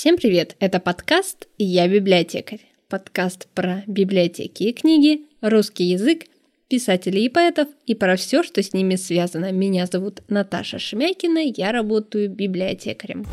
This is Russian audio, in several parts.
Всем привет! Это подкаст «Я библиотекарь». Подкаст про библиотеки и книги, русский язык, писателей и поэтов и про все, что с ними связано. Меня зовут Наташа Шемякина, я работаю библиотекарем.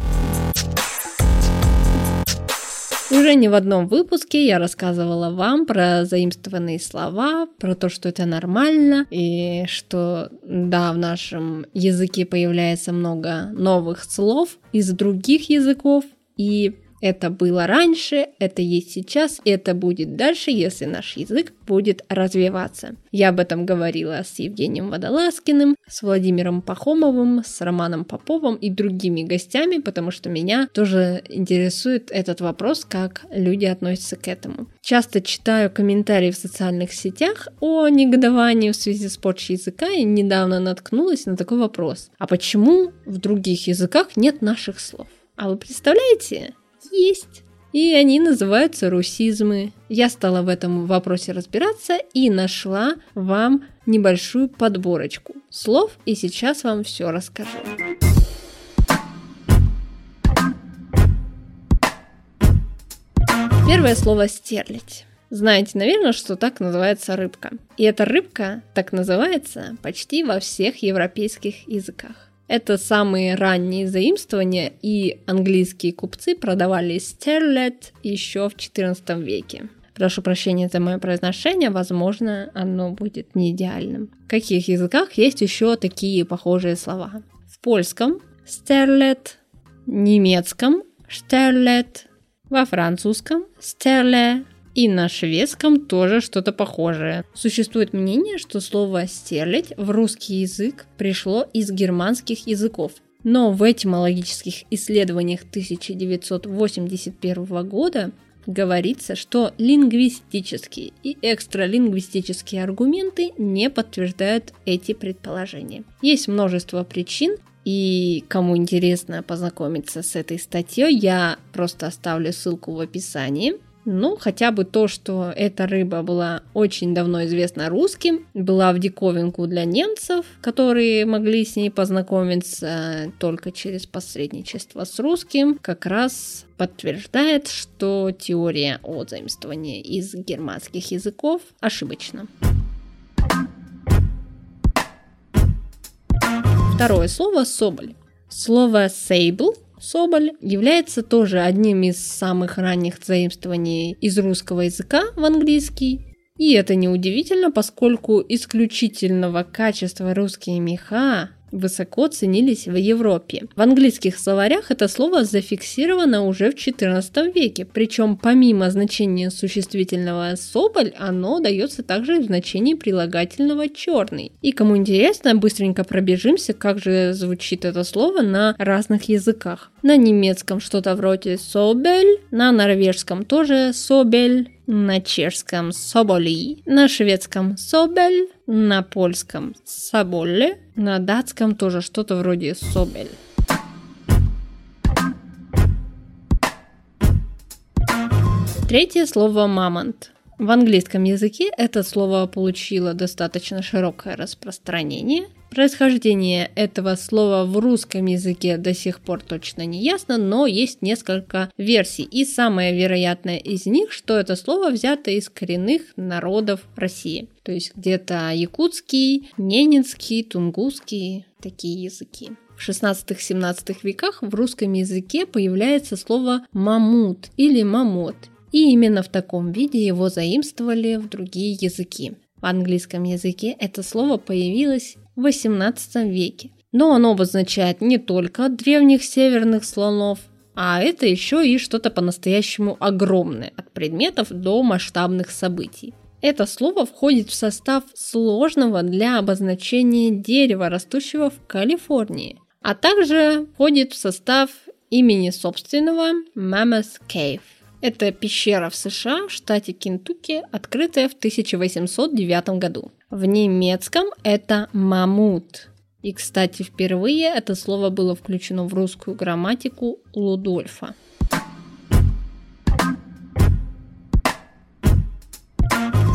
Уже не в одном выпуске я рассказывала вам про заимствованные слова, про то, что это нормально, и что, да, в нашем языке появляется много новых слов из других языков, и это было раньше, это есть сейчас, это будет дальше, если наш язык будет развиваться. Я об этом говорила с Евгением Водолазкиным, с Владимиром Пахомовым, с Романом Поповым и другими гостями, потому что меня тоже интересует этот вопрос, как люди относятся к этому. Часто читаю комментарии в социальных сетях о негодовании в связи с порчей языка и недавно наткнулась на такой вопрос. А почему в других языках нет наших слов? А вы представляете? Есть. И они называются русизмы. Я стала в этом вопросе разбираться и нашла вам небольшую подборочку слов, и сейчас вам все расскажу. Первое слово «стерлить». Знаете, наверное, что так называется рыбка. И эта рыбка так называется почти во всех европейских языках. Это самые ранние заимствования, и английские купцы продавали стерлет еще в XIV веке. Прошу прощения за мое произношение, возможно, оно будет не идеальным. В каких языках есть еще такие похожие слова? В польском стерлет, немецком стерлет, во французском стерле, и на шведском тоже что-то похожее. Существует мнение, что слово «стерлить» в русский язык пришло из германских языков. Но в этимологических исследованиях 1981 года говорится, что лингвистические и экстралингвистические аргументы не подтверждают эти предположения. Есть множество причин, и кому интересно познакомиться с этой статьей, я просто оставлю ссылку в описании. Ну, хотя бы то, что эта рыба была очень давно известна русским, была в диковинку для немцев, которые могли с ней познакомиться только через посредничество с русским, как раз подтверждает, что теория о заимствовании из германских языков ошибочна. Второе слово «соболь». Слово «sable» Соболь является тоже одним из самых ранних заимствований из русского языка в английский. И это неудивительно, поскольку исключительного качества русские меха высоко ценились в Европе. В английских словарях это слово зафиксировано уже в XIV веке, причем помимо значения существительного «соболь», оно дается также в значении прилагательного «черный». И кому интересно, быстренько пробежимся, как же звучит это слово на разных языках. На немецком что-то вроде «собель», на норвежском тоже «собель», на чешском «соболи», на шведском «собель», на польском «саболе», на датском тоже что-то вроде «собель». Третье слово «мамонт». В английском языке это слово получило достаточно широкое распространение. Происхождение этого слова в русском языке до сих пор точно не ясно, но есть несколько версий. И самая вероятная из них, что это слово взято из коренных народов России. То есть где-то якутский, ненецкий, тунгусский, такие языки. В 16-17 веках в русском языке появляется слово «мамут» или «мамот», и именно в таком виде его заимствовали в другие языки. В английском языке это слово появилось в XVIII веке, но оно обозначает не только древних северных слонов, а это еще и что-то по-настоящему огромное, от предметов до масштабных событий. Это слово входит в состав сложного для обозначения дерева, растущего в Калифорнии, а также входит в состав имени собственного Mammoth Cave. Это пещера в США, в штате Кентукки, открытая в 1809 году. В немецком это мамут. И, кстати, впервые это слово было включено в русскую грамматику Лудольфа.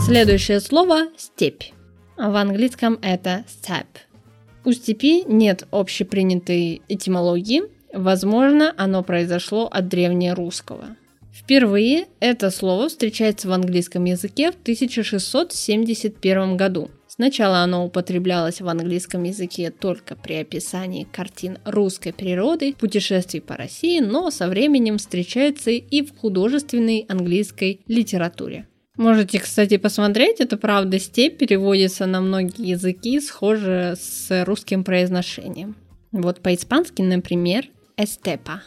Следующее слово – степь. В английском это steppe. У степи нет общепринятой этимологии, Возможно, оно произошло от древнерусского. Впервые это слово встречается в английском языке в 1671 году. Сначала оно употреблялось в английском языке только при описании картин русской природы, путешествий по России, но со временем встречается и в художественной английской литературе. Можете, кстати, посмотреть, это правда степь переводится на многие языки, схоже с русским произношением. Вот по-испански, например, эстепа.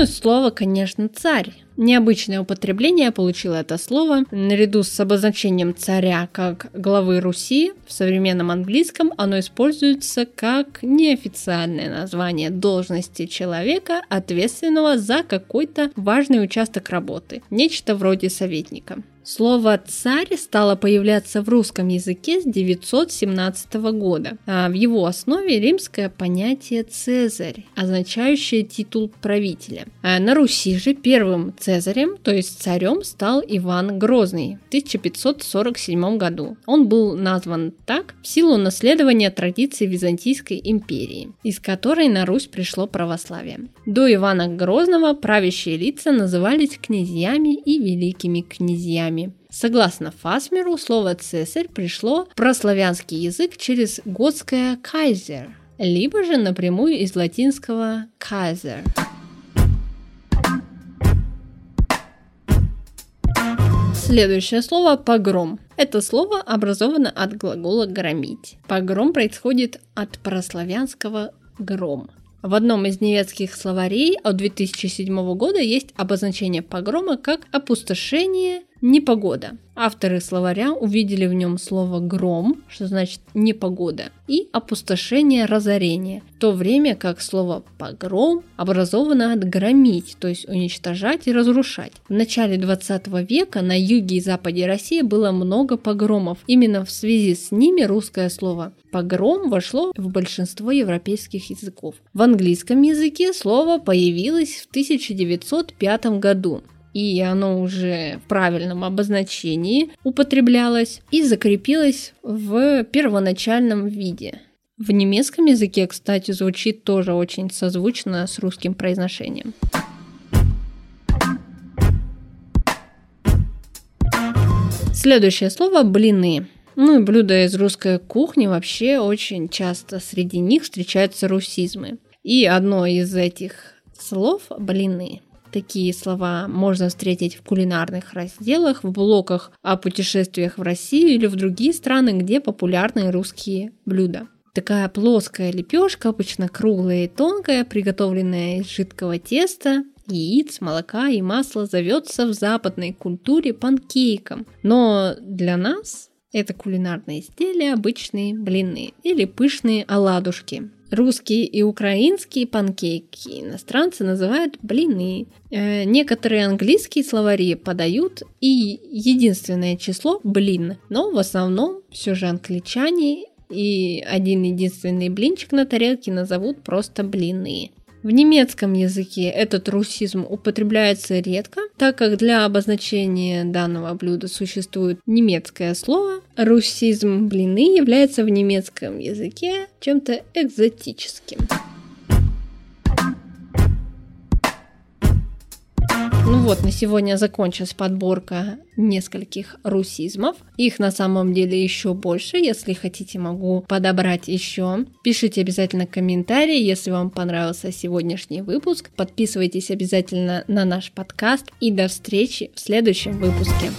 Ну слово, конечно, царь. Необычное употребление получило это слово. Наряду с обозначением царя как главы Руси в современном английском оно используется как неофициальное название должности человека, ответственного за какой-то важный участок работы. Нечто вроде советника. Слово «царь» стало появляться в русском языке с 917 года. А в его основе римское понятие «цезарь», означающее титул правителя. А на Руси же первым цезарем, то есть царем, стал Иван Грозный в 1547 году. Он был назван так в силу наследования традиций Византийской империи, из которой на Русь пришло православие. До Ивана Грозного правящие лица назывались князьями и великими князьями Согласно Фасмеру, слово «цесарь» пришло в прославянский язык через готское «кайзер», либо же напрямую из латинского «кайзер». Следующее слово «погром». Это слово образовано от глагола «громить». Погром происходит от прославянского «гром». В одном из немецких словарей от 2007 года есть обозначение погрома как опустошение, непогода. Авторы словаря увидели в нем слово «гром», что значит «непогода», и «опустошение, разорение», в то время как слово «погром» образовано от «громить», то есть уничтожать и разрушать. В начале 20 века на юге и западе России было много погромов. Именно в связи с ними русское слово «погром» вошло в большинство европейских языков. В английском языке слово появилось в 1905 году и оно уже в правильном обозначении употреблялось и закрепилось в первоначальном виде. В немецком языке, кстати, звучит тоже очень созвучно с русским произношением. Следующее слово – блины. Ну и блюда из русской кухни вообще очень часто среди них встречаются русизмы. И одно из этих слов – блины – Такие слова можно встретить в кулинарных разделах, в блоках о путешествиях в Россию или в другие страны, где популярны русские блюда. Такая плоская лепешка, обычно круглая и тонкая, приготовленная из жидкого теста, яиц, молока и масла, зовется в западной культуре панкейком. Но для нас это кулинарное изделие обычные блины или пышные оладушки. Русские и украинские панкейки иностранцы называют блины. Э, некоторые английские словари подают и единственное число блин, но в основном все же англичане и один единственный блинчик на тарелке назовут просто блины. В немецком языке этот русизм употребляется редко, так как для обозначения данного блюда существует немецкое слово. Русизм блины является в немецком языке чем-то экзотическим. Ну вот, на сегодня закончилась подборка нескольких русизмов. Их на самом деле еще больше. Если хотите, могу подобрать еще. Пишите обязательно комментарии, если вам понравился сегодняшний выпуск. Подписывайтесь обязательно на наш подкаст. И до встречи в следующем выпуске.